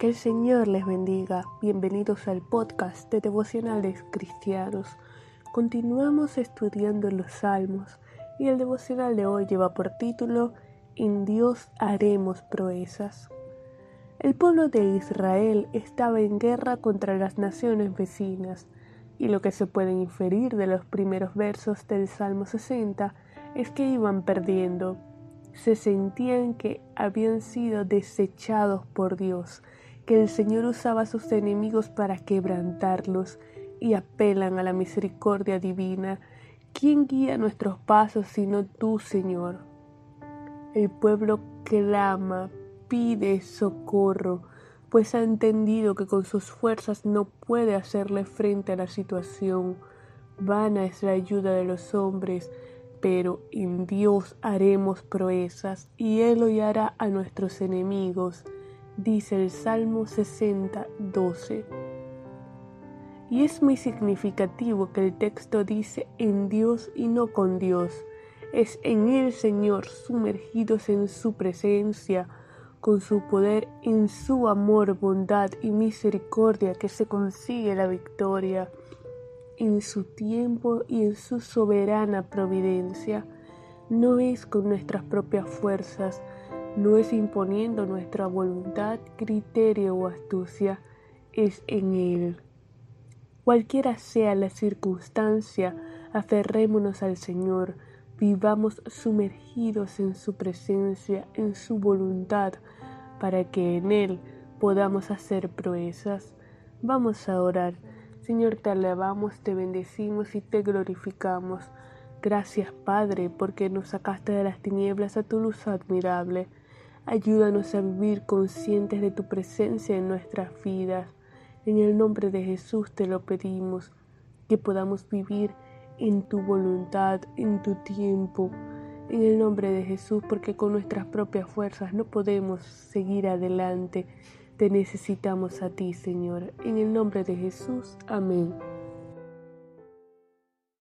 Que el Señor les bendiga. Bienvenidos al podcast de devocionales cristianos. Continuamos estudiando los salmos y el devocional de hoy lleva por título En Dios haremos proezas. El pueblo de Israel estaba en guerra contra las naciones vecinas y lo que se puede inferir de los primeros versos del Salmo 60 es que iban perdiendo. Se sentían que habían sido desechados por Dios que el Señor usaba a sus enemigos para quebrantarlos y apelan a la misericordia divina. ¿Quién guía nuestros pasos sino tú, Señor? El pueblo clama, pide socorro, pues ha entendido que con sus fuerzas no puede hacerle frente a la situación. Vana es la ayuda de los hombres, pero en Dios haremos proezas y Él hollará a nuestros enemigos dice el Salmo 60, 12. Y es muy significativo que el texto dice en Dios y no con Dios. Es en el Señor, sumergidos en su presencia, con su poder, en su amor, bondad y misericordia que se consigue la victoria, en su tiempo y en su soberana providencia. No es con nuestras propias fuerzas, no es imponiendo nuestra voluntad, criterio o astucia, es en Él. Cualquiera sea la circunstancia, aferrémonos al Señor, vivamos sumergidos en su presencia, en su voluntad, para que en Él podamos hacer proezas. Vamos a orar. Señor, te alabamos, te bendecimos y te glorificamos. Gracias, Padre, porque nos sacaste de las tinieblas a tu luz admirable. Ayúdanos a vivir conscientes de tu presencia en nuestras vidas. En el nombre de Jesús te lo pedimos, que podamos vivir en tu voluntad, en tu tiempo. En el nombre de Jesús, porque con nuestras propias fuerzas no podemos seguir adelante. Te necesitamos a ti, Señor. En el nombre de Jesús. Amén.